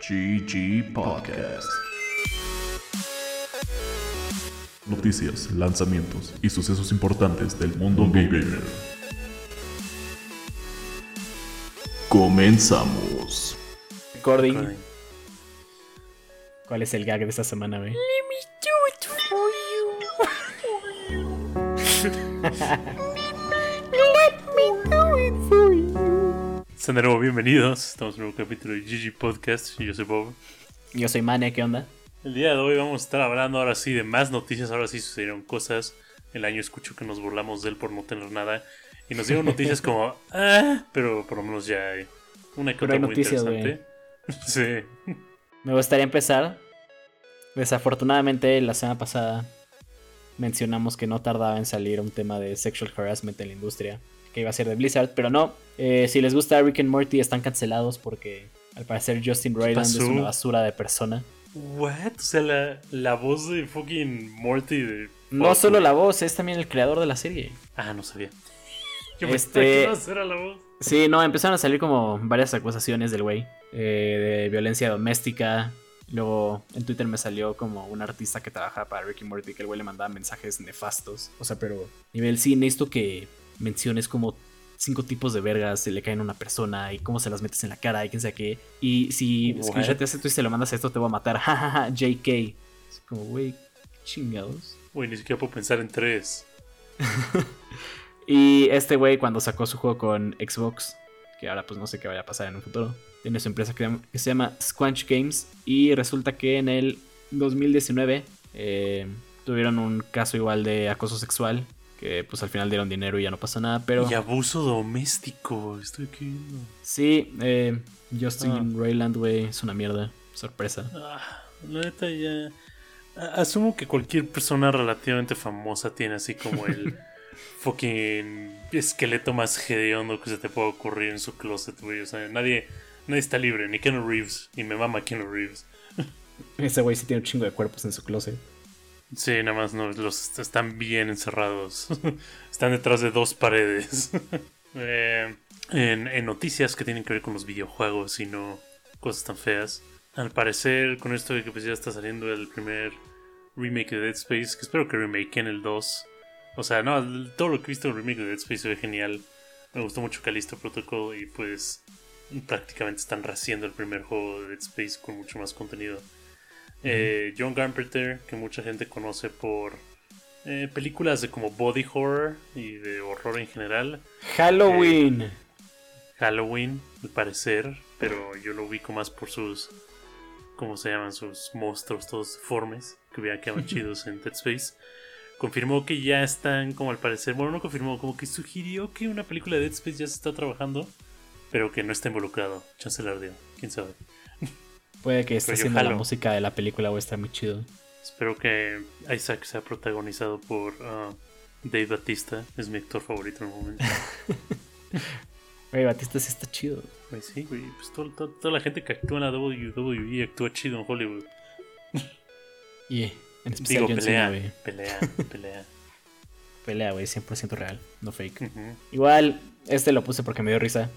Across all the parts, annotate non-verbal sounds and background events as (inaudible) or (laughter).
GG Podcast. Noticias, lanzamientos y sucesos importantes del mundo gamer. Comenzamos. Recording. ¿Cuál es el gag de esta semana, güey? (laughs) De nuevo bienvenidos. Estamos en un nuevo capítulo de GG Podcast. Yo soy Bob. Yo soy Mane, ¿qué onda? El día de hoy vamos a estar hablando ahora sí de más noticias. Ahora sí sucedieron cosas. El año escucho que nos burlamos de él por no tener nada. Y nos dieron noticias como, (laughs) ah, pero por lo menos ya hay una otra muy noticias, interesante. (laughs) Sí. Me gustaría empezar. Desafortunadamente, la semana pasada mencionamos que no tardaba en salir un tema de sexual harassment en la industria, que iba a ser de Blizzard, pero no. Eh, si les gusta Rick and Morty, están cancelados porque al parecer Justin Roiland es una basura de persona. What? O sea, la, la voz de fucking Morty de. No solo la voz, es también el creador de la serie. Ah, no sabía. Yo Este- iba a a la voz. Sí, no, empezaron a salir como varias acusaciones del güey eh, de violencia doméstica. Luego en Twitter me salió como un artista que trabajaba para Ricky Morty que el güey le mandaba mensajes nefastos. O sea, pero nivel sí, necesito que menciones como cinco tipos de vergas se le caen a una persona y cómo se las metes en la cara y quién sabe qué. Y si What? screenshoteas esto y se lo mandas a esto, te voy a matar. (laughs) Jajaja, JK. Es como, güey, chingados. Güey, ni siquiera puedo pensar en tres. (laughs) Y este güey cuando sacó su juego con Xbox, que ahora pues no sé qué vaya a pasar en un futuro, tiene su empresa que, que se llama Squanch Games y resulta que en el 2019 eh, tuvieron un caso igual de acoso sexual, que pues al final dieron dinero y ya no pasó nada, pero Y abuso doméstico. Estoy aquí viendo. sí, eh, Justin Ah. Roiland, güey, es una mierda, sorpresa. Ah, la neta ya. a- Asumo que cualquier persona relativamente famosa tiene así como el (laughs) fucking esqueleto más hediondo que se te pueda ocurrir en su closet, güey. O sea, nadie, nadie está libre, ni Keanu Reeves. Y me mama Keanu Reeves. Ese güey sí tiene un chingo de cuerpos en su closet. Sí, nada más no, los están bien encerrados. (laughs) están detrás de dos paredes. (laughs) Eh, en, en noticias que tienen que ver con los videojuegos y no cosas tan feas. Al parecer, con esto que pues ya está saliendo el primer remake de Dead Space, que espero que remaken el 2. O sea, no, todo lo que he visto en el remake de Dead Space se genial. Me gustó mucho Callisto Protocol y pues prácticamente están rehaciendo el primer juego de Dead Space con mucho más contenido. Eh, John Carpenter, que mucha gente conoce por eh, películas de como body horror y de horror en general. Halloween. Halloween, al parecer, pero yo lo ubico más por sus, ¿cómo se llaman? Sus monstruos todos deformes, que vean que (laughs) chidos en Dead Space. Confirmó que ya están, como al parecer, bueno, no confirmó, como que sugirió que una película de Dead Space ya se está trabajando, pero que no está involucrado. Chance la ardió, quién sabe. Puede que esté Pero yo haciendo la música de la película o está muy chido. Espero que Isaac sea protagonizado por ah, Dave Batista, es mi actor favorito en el momento. (laughs) Güey, Batista sí está chido. Pues sí, güey, pues todo- todo- toda la gente que actúa en la WWE actúa chido en Hollywood. (laughs) Y en especial Digo, John Cena, pelea, güey. pelea, (laughs) pelea. Pelea, güey, 100% real, no fake. Igual, este lo puse porque me dio risa.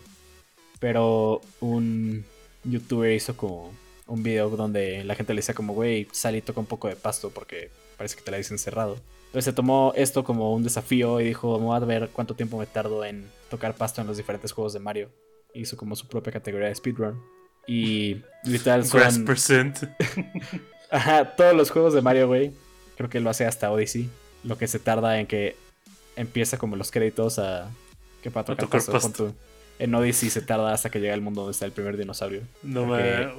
Pero un youtuber hizo como un video donde la gente le decía como, güey, sal y toca un poco de pasto porque parece que te la dicen cerrado. Entonces se tomó esto como un desafío y dijo, vamos a ver cuánto tiempo me tardo en tocar pasto en los diferentes juegos de Mario. Hizo como su propia categoría de speedrun. Y literal son... percent. (laughs) Ajá, todos los juegos de Mario, güey. Creo que lo hace hasta Odyssey. Lo que se tarda en que empieza como los créditos a. Que para tocar, tocar pasto. En Odyssey se tarda hasta que llega al mundo donde está el primer dinosaurio. No me.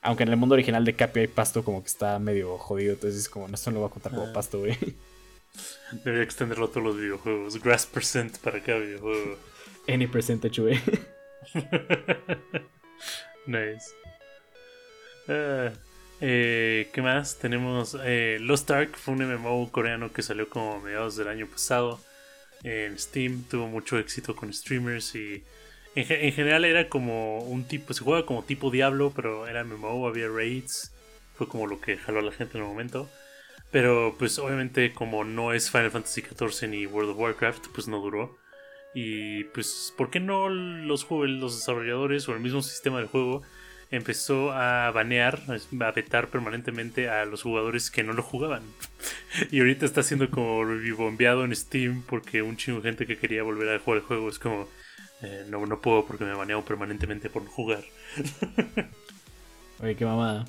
Aunque en el mundo original de Capi hay pasto como que está medio jodido. Entonces es como, no, esto no lo voy a contar como Ah. pasto, güey. (laughs) Debería extenderlo a todos los videojuegos. Grass percent para cada videojuego. Any percentage, güey. (laughs) nice. Ah, eh, ¿Qué más? Tenemos eh, Lost Ark, fue un MMO coreano que salió como a mediados del año pasado en Steam. Tuvo mucho éxito con streamers y en, ge- en general era como un tipo, se juega como tipo Diablo, pero era MMO, había raids. Fue como lo que jaló a la gente en el momento. Pero pues obviamente como no es Final Fantasy XIV ni World of Warcraft, pues no duró. Y pues, ¿por qué no los, juegos, los desarrolladores o el mismo sistema del juego empezó a banear, a vetar permanentemente a los jugadores que no lo jugaban. (laughs) Y ahorita está siendo como bombeado en Steam porque un chingo de gente que quería volver a jugar el juego es como, eh, no, no puedo porque me baneado permanentemente por no jugar. (laughs) Oye, qué mamada.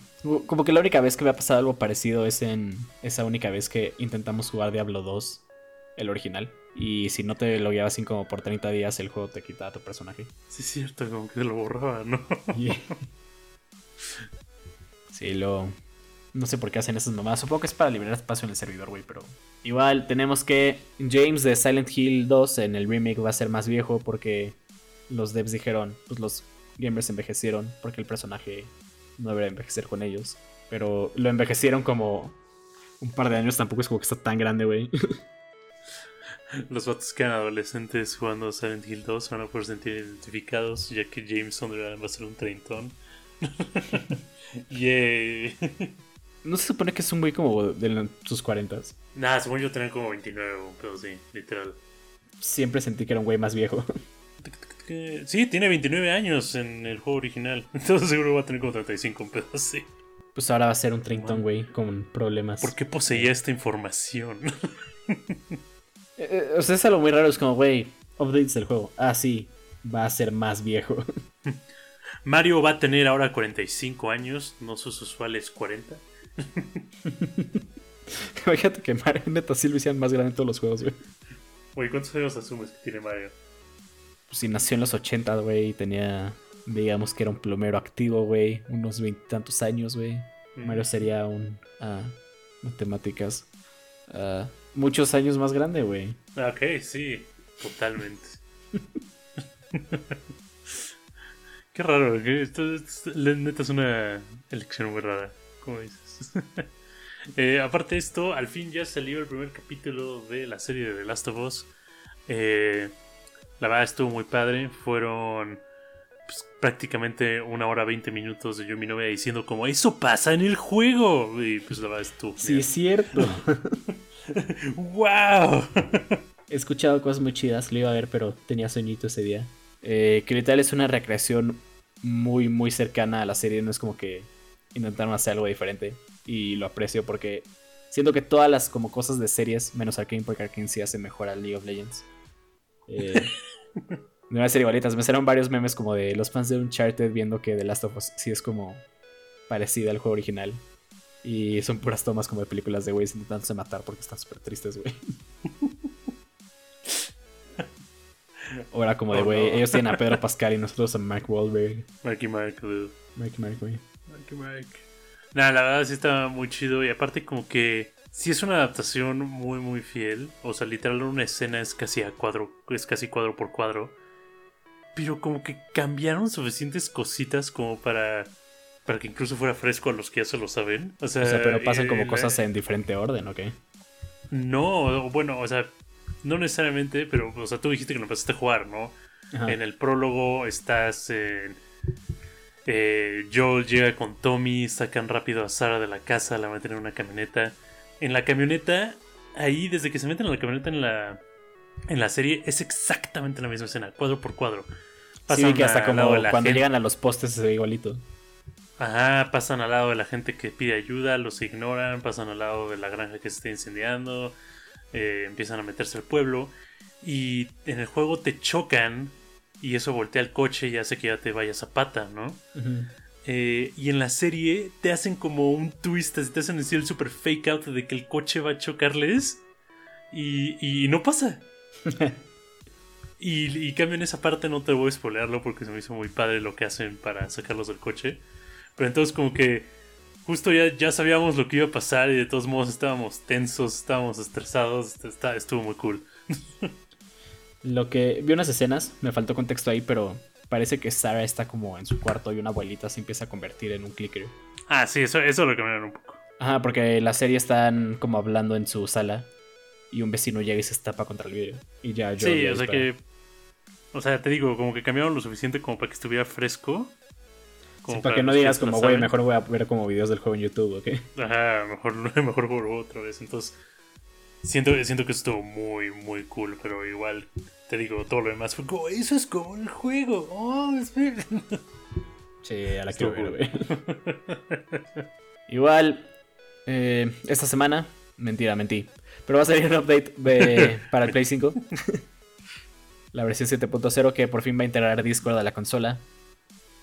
Como que la única vez que me ha pasado algo parecido es en esa única vez que intentamos jugar Diablo 2, el original. Y si no te lo guiabas así como por 30 días, el juego te quitaba a tu personaje. Sí, es cierto, como que lo borraba, ¿no? (laughs) Sí, lo. No sé por qué hacen esas mamadas. Supongo que es para liberar espacio en el servidor, güey, pero. Igual, tenemos que. James de Silent Hill 2 en el remake va a ser más viejo porque los devs dijeron, pues los gamers envejecieron porque el personaje no debería envejecer con ellos. Pero lo envejecieron como un par de años, tampoco es como que está tan grande, güey. (laughs) Los vatos que eran adolescentes jugando Silent Hill 2 van a poder sentir identificados, ya que James Sunderland va a ser un treintón. (laughs) Yay. ¿No se supone que es un güey como de sus 40? Nah, según yo tenía como 29, pero sí, literal. Siempre sentí que era un güey más viejo. (laughs) Sí, tiene 29 años en el juego original. (laughs) Entonces seguro va a tener como 35, pero sí. Pues ahora va a ser un treintón, güey, con problemas. ¿Por qué poseía esta información? (laughs) Eh, eh, o sea, es algo muy raro. Es como, güey, updates del juego. Ah, sí, va a ser más viejo. (laughs) Mario va a tener ahora 45 años, no sus usuales 40. Fíjate que Mario neta sí lo hicieron más grande en todos los juegos, güey. Güey, ¿cuántos años asumes que tiene Mario? Pues si nació en los 80, güey, y tenía, digamos que era un plomero activo, güey, unos veintitantos años, güey. Mm. Mario sería un... Ah, matemáticas. Ah, muchos años más grande, güey. Ok, sí, totalmente. (laughs) Qué raro, que esto, neta es una elección muy rara, como dices. (laughs) Eh, aparte de esto, al fin ya salió el primer capítulo de la serie de The Last of Us. Eh, la verdad estuvo muy padre. Fueron pues, prácticamente una hora 20 minutos de yo y mi novia diciendo como eso pasa en el juego. Y pues la verdad estuvo. Sí, es cierto. (laughs) ¡Wow! He escuchado cosas muy chidas, lo iba a ver, pero tenía sueñito ese día. Eh, que literal es una recreación muy, muy cercana a la serie. No es como que intentaron hacer algo diferente. Y lo aprecio porque siento que todas las como cosas de series, menos Arkane, porque Arkane sí hace mejor a League of Legends. Eh, no a ser igualitas. Me salieron varios memes como de los fans de Uncharted viendo que The Last of Us sí es como parecida al juego original. Y son puras tomas como de películas de güeyes intentándose matar porque están súper tristes, güey. (laughs) Era como de, oh, güey, ellos tienen a Pedro (laughs) Pascal y nosotros a Mark Wahlberg. Marky Mark, dude. Marky Mark, güey. Marky Mark. Nada, la verdad sí está muy chido. Y aparte, como que sí es una adaptación muy, muy fiel. O sea, literal, una escena es casi a cuadro. Es casi cuadro por cuadro. Pero como que cambiaron suficientes cositas como para. Para que incluso fuera fresco a los que ya se lo saben. O sea, pero pasan como cosas en diferente orden, ¿ok? No, bueno, o sea, no necesariamente, pero, o sea, tú dijiste que no empezaste a jugar, ¿no? En el prólogo estás en. Eh, Joel llega con Tommy, sacan rápido a Sara de la casa, la meten en una camioneta. En la camioneta, ahí desde que se meten en la camioneta en la, en la serie, es exactamente la misma escena, cuadro por cuadro. Pasan sí, que hasta como cuando llegan a los postes ve igualito. Ajá, pasan al lado de la gente que pide ayuda, los ignoran, pasan al lado de la granja que se está incendiando, eh, empiezan a meterse al pueblo y en el juego te chocan y eso voltea el coche y hace que ya te vayas a pata, ¿no? Eh, y en la serie te hacen como un twist, te hacen decir el super fake out de que el coche va a chocarles y, y no pasa. (laughs) y, y cambio en esa parte, no te voy a spoilearlo porque se me hizo muy padre lo que hacen para sacarlos del coche. Pero entonces como que justo ya, ya sabíamos lo que iba a pasar y de todos modos estábamos tensos, estábamos estresados, está, estuvo muy cool. (laughs) lo que vi unas escenas, me faltó contexto ahí, pero parece que Sarah está como en su cuarto y una abuelita se empieza a convertir en un clicker. Ah, sí, eso, eso lo cambiaron un poco. Ajá, porque la serie están como hablando en su sala y un vecino llega y se estapa contra el vidrio. Y ya yo. Sí, o sea que. O sea, te digo, como que cambiaron lo suficiente como para que estuviera fresco para, que no digas como, güey, mejor voy a ver como videos del juego en YouTube, ¿ok? Ajá, mejor, (laughs) mejor juego otra vez. Entonces, siento, siento que estuvo muy, muy cool, pero igual, te digo, todo lo demás fue como, eso es como el juego. Oh, espera. Sí, a la Estuvo quiero ver. (laughs) Igual, eh, esta semana, mentira, mentí. Pero va a salir un update de- (laughs) para el Play 5. (laughs) la versión 7.0 que por fin va a integrar Discord a la consola.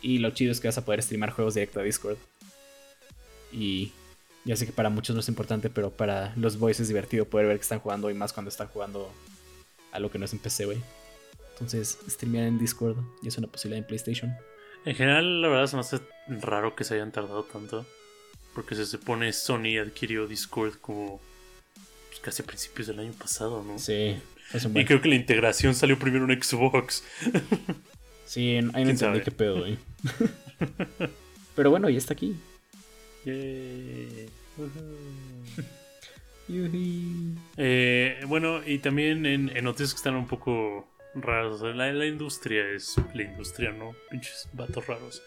Y lo chido es que vas a poder streamar juegos directo a Discord. Y ya sé que para muchos no es importante, pero para los boys es divertido poder ver que están jugando y más cuando están jugando a lo que no es en PC, güey. Entonces, streamear en Discord ya es una posibilidad en PlayStation. En general, la verdad se me hace raro que se hayan tardado tanto. Porque se supone Sony adquirió Discord como pues, casi a principios del año pasado, ¿no? Sí, es un Y buen. creo que la integración salió primero en Xbox. Sí, ahí no ¿Quién entendí qué pedo, güey. (laughs) Pero bueno, ya está aquí. Yay. Ujú. Yuhi. Eh, bueno, y también en, en noticias que están un poco raras. o sea, la, la industria es la industria, ¿no? Pinches vatos raros.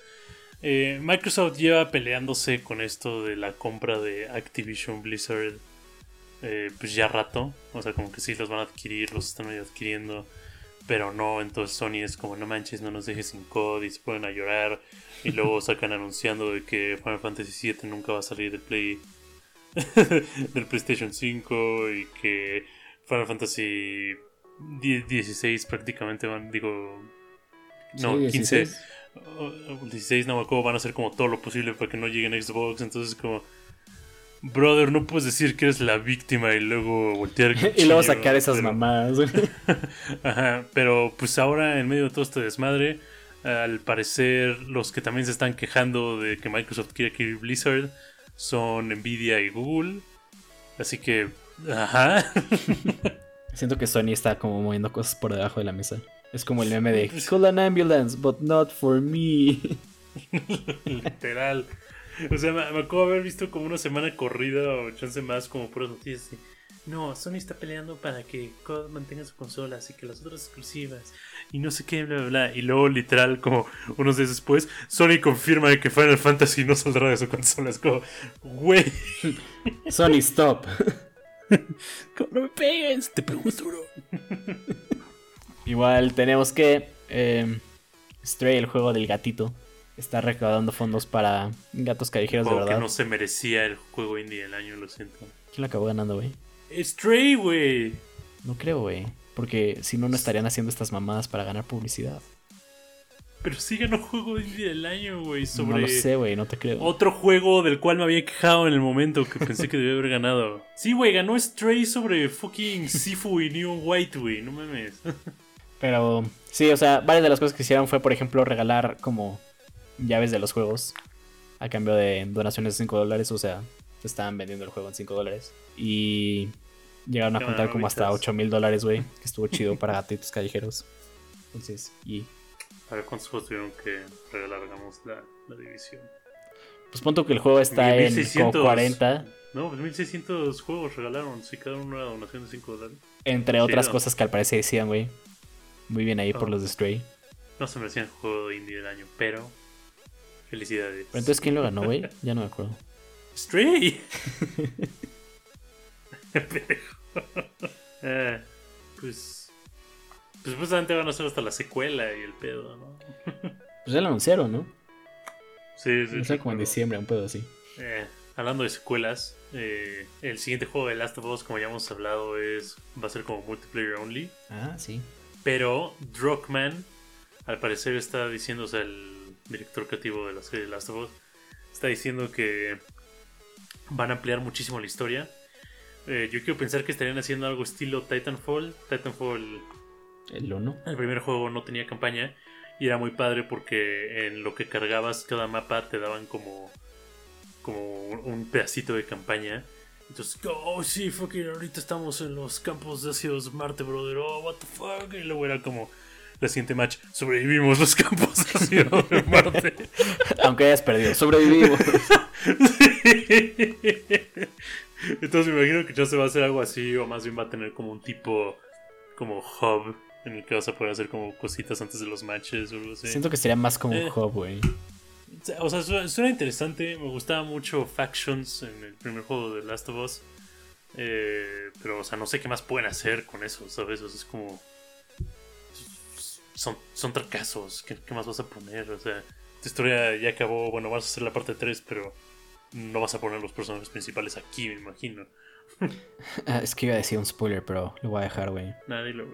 Eh, Microsoft lleva peleándose con esto de la compra de Activision Blizzard. eh, pues ya rato. O sea, como que sí los van a adquirir, los están medio adquiriendo. Pero no, entonces Sony es como, no manches, no nos dejes sin COD y se ponen a llorar. Y luego (laughs) sacan anunciando de que Final Fantasy VII nunca va a salir del Play (laughs) del PlayStation 5 y que Final Fantasy 16 prácticamente van, digo, no, Sí, 15, 16. o- o 16 no me acuerdo, van a hacer como todo lo posible para que no lleguen a Xbox, entonces como, brother, no puedes decir que eres la víctima y luego voltear (laughs) y luego sacar esas pero- mamadas. (laughs) Ajá, pero pues ahora en medio de todo este desmadre, al parecer los que también se están quejando de que Microsoft quiere adquirir Blizzard son Nvidia y Google. Así que, ajá. (laughs) Siento que Sony está como moviendo cosas por debajo de la mesa. Es como el meme de Call an ambulance, but not for me. Literal. O sea, me, me acuerdo haber visto como una semana corrida o chance más como puras noticias. así, No, Sony está peleando para que COD mantenga su consola, así que las otras exclusivas. Y no sé qué, bla, bla, bla. Y luego, literal, como unos días después, Sony confirma de que Final Fantasy no saldrá de su consola. Es como, güey, (laughs) Sony, stop. (laughs) ¿cómo no me pegues? Te pego duro. Igual tenemos que eh, Stray, el juego del gatito, está recaudando fondos para gatos callejeros de Juego que verdad. no se merecía el juego indie del año, lo siento. ¿Quién lo acabó ganando, güey? Stray, güey. No creo, güey. Porque si no, no estarían haciendo estas mamadas para ganar publicidad. Pero sí ganó juego indie del año, güey. Sobre... No lo sé, güey, no te creo. Otro juego del cual me había quejado en el momento que pensé que debía haber ganado. Sí, güey, ganó Stray sobre fucking Sifu y Neon White, güey. No mames. Pero sí, o sea, varias de las cosas que hicieron fue, por ejemplo, regalar como llaves de los juegos a cambio de donaciones de 5 dólares. O sea, te estaban vendiendo el juego en 5 dólares. Y llegaron a Qué juntar como hasta maravillosas. 8 mil dólares, güey. Que estuvo (laughs) chido para gatitos callejeros. Entonces, y A ver, ¿cuántos juegos tuvieron que regalar, digamos, la, la división? pues punto que el juego está en como 1600. 40. No, pues 1600 juegos regalaron. Si cada uno era donación de 5 dólares. Entre otras Chido. cosas que al parecer decían, güey. Muy bien ahí por Oh. los de Stray. No se merecían juego indie del año, pero. Felicidades. Pero entonces, ¿quién lo ganó, güey? (laughs) Ya no me acuerdo. Stray. (laughs) Pendejo. Eh, pues. Pues supuestamente van a hacer hasta la secuela y el pedo, ¿no? Pues ya lo anunciaron, ¿no? Sí, sí. No sé, como en diciembre, un pedo así. Eh, hablando de secuelas, eh, el siguiente juego de Last of Us, como ya hemos hablado, es va a ser como multiplayer only. Ah, sí. Pero Druckmann, al parecer, está diciendo, o sea, el director creativo de la serie de Last of Us, está diciendo que van a ampliar muchísimo la historia. Eh, yo quiero pensar que estarían haciendo algo estilo Titanfall. Titanfall, El 1. el primer juego no tenía campaña y era muy padre porque en lo que cargabas cada mapa te daban como, como un pedacito de campaña. Entonces, oh sí, fucking ahorita estamos en los campos de ácidos Marte, brother. Oh, what the fuck. Y luego era como siguiente match. Sobrevivimos los campos de ácidos de Marte. (laughs) Aunque hayas perdido, sobrevivimos. Entonces me imagino que ya se va a hacer algo así, o más bien va a tener como un tipo como hub en el que vas a poder hacer como cositas antes de los matches o algo así. Siento que sería más como un Eh. hub, güey. O sea, suena, suena interesante. Me gustaba mucho Factions en el primer juego de Last of Us. Eh, pero, o sea, no sé qué más pueden hacer con eso, ¿sabes? O sea, es como. Son, son fracasos. ¿Qué, qué más vas a poner? O sea, tu historia ya acabó, bueno, vas a hacer la parte 3, pero no vas a poner los personajes principales aquí, me imagino. (laughs) Ah, es que iba a decir un spoiler, pero lo voy a dejar, güey. Nadie lo.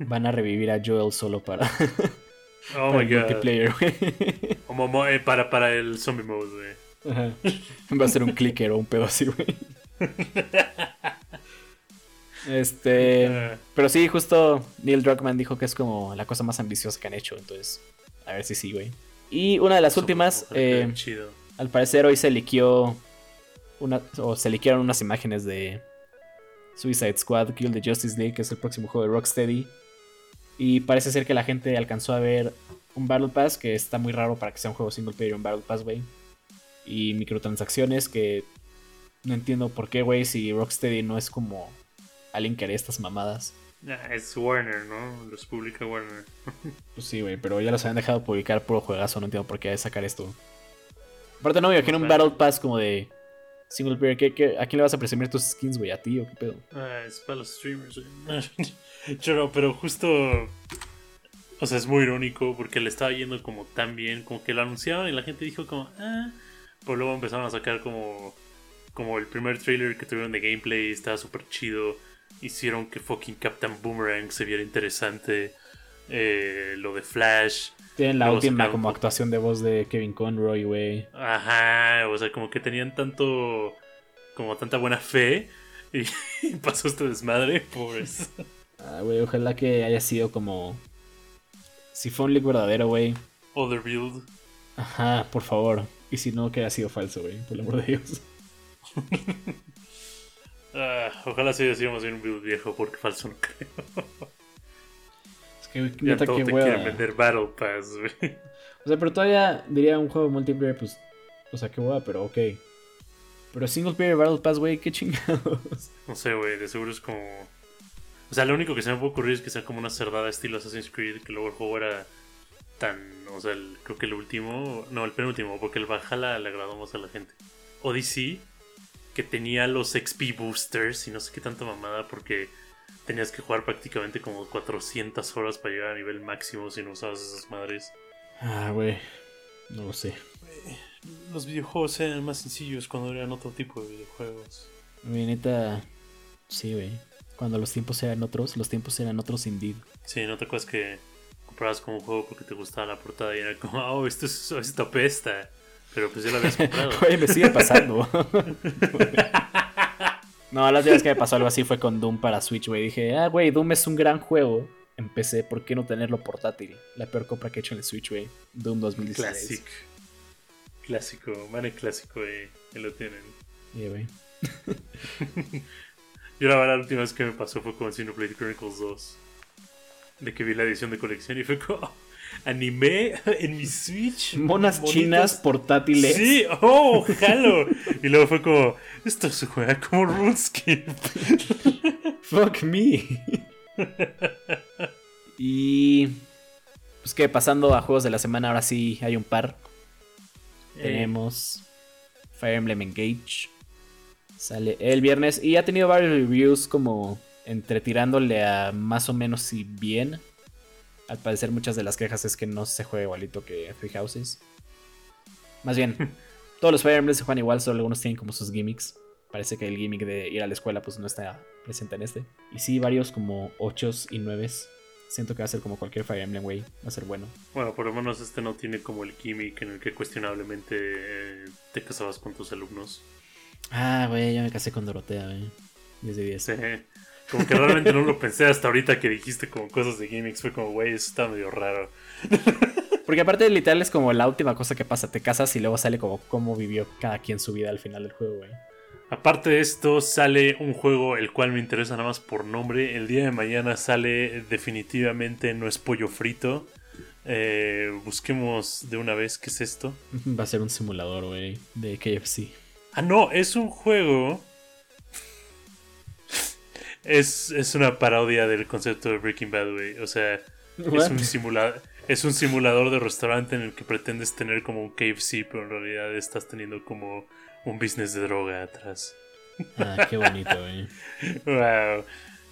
Van a revivir a Joel solo para, (laughs) Oh para my el god. multiplayer, güey. Como mo- eh, para, para el zombie mode, güey. Ajá. Va a ser un clicker o un pedo así, güey. (laughs) Este. (laughs) Pero sí, justo Neil Druckmann dijo que es como la cosa más ambiciosa que han hecho. Entonces, a ver si sí, güey. Y una de las últimas, eh, chido. al parecer hoy se liqueó una, o se liquearon unas imágenes de Suicide Squad Kill the Justice League, que es el próximo juego de Rocksteady. Y parece ser que la gente alcanzó a ver un Battle Pass, que está muy raro para que sea un juego single player, un Battle Pass, güey. Y microtransacciones que no entiendo por qué, güey, si Rocksteady no es como alguien que haría estas mamadas. Ah, es Warner, ¿no? Los publica Warner. (laughs) Pues sí, güey, pero ya los habían dejado publicar puro juegazo, no entiendo por qué sacar esto. Aparte no me imagino un Battle Pass como de single player. ¿qué, qué- a quién le vas a presumir tus skins, güey? ¿A ti o qué pedo? Ah, es para los streamers, güey. (laughs) No, pero justo. O sea, es muy irónico porque le estaba yendo como tan bien, como que lo anunciaron y la gente dijo como, ah. Pero luego empezaron a sacar como. Como el primer trailer que tuvieron de gameplay, estaba súper chido. Hicieron que fucking Captain Boomerang se viera interesante. Eh, lo de Flash. Tienen la última como actuación de voz de Kevin Conroy, güey. Ajá, o sea, como que tenían tanto. Como tanta buena fe. Y (laughs) pasó este desmadre, pobres. (laughs) Ah, güey, ojalá que haya sido como... Si fue un leak verdadero, güey. Other build. Ajá, por favor. Y si no, que haya sido falso, güey. Por el amor de Dios. (laughs) Ah, ojalá sí decíamos en un build viejo porque falso no creo. Es que, Ya neta, todo qué te hueva. quieren vender Battle Pass, güey. O sea, pero todavía diría un juego multiplayer, pues. O sea, qué hueva, pero ok. Pero single player Battle Pass, güey, qué chingados. No sé, güey, de seguro es como. O sea, lo único que se me puede ocurrir es que sea como una cerdada estilo Assassin's Creed, que luego el juego era tan. O sea, el- creo que el último. No, el penúltimo, porque el Valhalla le agradó más a la gente. Odyssey, que tenía los XP boosters y no sé qué tanta mamada, porque tenías que jugar prácticamente como 400 horas para llegar a nivel máximo si no usabas esas madres. Ah, güey. No lo sé. Los videojuegos eran más sencillos cuando eran otro tipo de videojuegos. Mi neta. Sí, güey. Cuando los tiempos eran otros, los tiempos eran otros indeed. Sí, ¿no te acuerdas que comprabas como un juego porque te gustaba la portada y era como, (laughs) oh, esto, es, esto apesta? Pero pues ya lo habías comprado. (laughs) Güey, me sigue pasando. no, la última vez que me pasó algo así fue con Doom para Switch, güey. Dije, ah, güey, Doom es un gran juego. Empecé, ¿por qué no tenerlo portátil? La peor compra que he hecho en el Switch, güey. Doom 2016. Clásico. Clásico, mane clásico, eh, que lo tienen. Yeah, güey. (laughs) Yo la verdad la última vez que me pasó fue con Xenoblade Chronicles 2. De que vi la edición de colección y fue como, "Oh, anime (laughs) en mi Switch. Monas Bonitos". chinas portátiles. Sí, oh, jalo. Y luego fue como, esto se juega como RuneScape. (laughs) Fuck me. (laughs) y. Pues que pasando a juegos de la semana, ahora sí hay un par. Eh, Tenemos Fire Emblem Engage. Sale el viernes y ha tenido varios reviews como entre tirándole a más o menos si bien. Al parecer muchas de las quejas es que no se juega igualito que Three Houses. Más bien, (laughs) todos los Fire Emblem se juegan igual, solo algunos tienen como sus gimmicks. Parece que el gimmick de ir a la escuela pues no está presente en este. Y sí, varios como 8 y 9 Siento que va a ser como cualquier Fire Emblem, güey. Va a ser bueno. Bueno, por lo menos este no tiene como el gimmick en el que cuestionablemente eh, te casabas con tus alumnos. Ah, güey, ya me casé con Dorotea, güey. 10 de 10. Sí, Como que realmente no lo pensé hasta ahorita que dijiste como cosas de gimmicks. Fue como, güey, eso está medio raro. Porque aparte literal es como la última cosa que pasa. Te casas y luego sale como cómo vivió cada quien su vida al final del juego, güey. Aparte de esto, sale un juego el cual me interesa nada más por nombre. El día de mañana sale definitivamente No es pollo frito. Eh, busquemos de una vez qué es esto. (laughs) Va a ser un simulador, güey, de KFC. Ah, no, es un juego. Es, es una parodia del concepto de Breaking Bad, güey. O sea, es un, simula es un simulador de restaurante en el que pretendes tener como un KFC, pero en realidad estás teniendo como un business de droga atrás. Ah, qué bonito, güey. (laughs) Wow.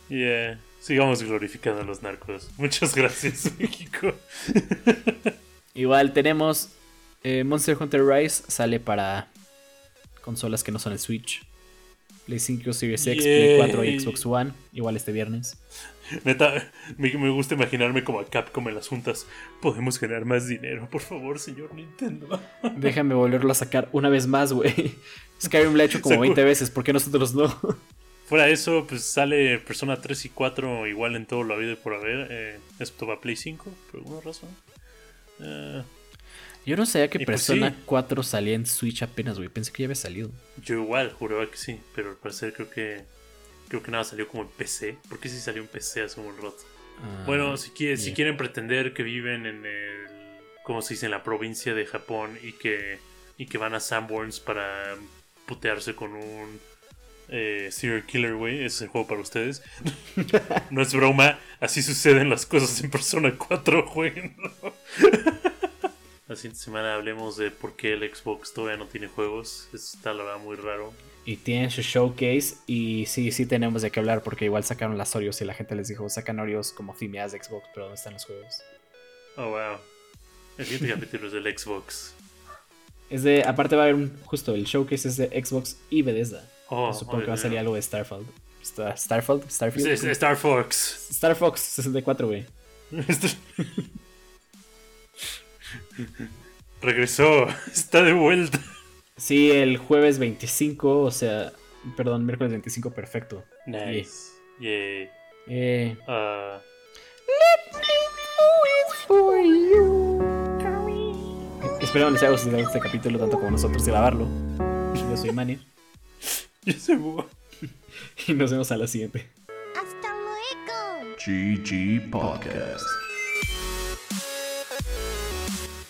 Yeah. Sigamos glorificando a los narcos. Muchas gracias, (laughs) México. Igual tenemos Eh, Monster Hunter Rise sale para consolas que no son el Switch. Play 5, Series X, Play 4 y. Xbox One. Igual este viernes. Neta, me, me gusta imaginarme como a Capcom en las juntas. Podemos ganar más dinero, por favor, señor Nintendo. (laughs) Déjame volverlo a sacar una vez más, güey. Skyrim lo ha hecho como Sacu- 20 veces, ¿por qué nosotros no? Fuera de eso, pues sale Persona 3 y 4 igual en todo lo habido y por haber, eh, excepto para Play 5, por alguna razón. Eh, Yo no sabía que Y pues Persona sí. 4 salía en Switch apenas, güey. Pensé que ya había salido. yo igual juraba que sí, pero al parecer creo que creo que nada salió como en PC. ¿Por qué sí salió en PC hace un rato? Ah, Bueno, si, quiere- si quieren pretender que viven en el, ¿cómo se dice? En la provincia de Japón y que, y que van a Sanborns para putearse con un eh, serial killer, güey, ese es el juego para ustedes. (laughs) no es broma, así suceden las cosas en Persona 4, güey. La siguiente semana hablemos de por qué el Xbox todavía no tiene juegos. Eso está la verdad muy raro. Y tienen su showcase. Y sí, sí tenemos de qué hablar. Porque igual sacaron las Oreos y la gente les dijo: sacan Oreos como fimeadas de Xbox. Pero ¿dónde están los juegos? Oh, wow. El siguiente (laughs) capítulo es del Xbox. Es de. Aparte, va a haber un. Justo el showcase es de Xbox y Bethesda. Oh, Supongo que va a salir algo de Starfield. Star- Starfield, Starfield. Star Fox. Star Fox 64, güey. (laughs) (laughs) Regresó, (laughs) está de vuelta. Sí, el jueves 25, o sea, perdón, miércoles 25, perfecto. Nice. Yay. Eh, Ah, espero les haya gustado este capítulo tanto como nosotros grabarlo. Yo soy Manny ya se fue. y nos vemos a la siguiente. Hasta luego. GG Podcast.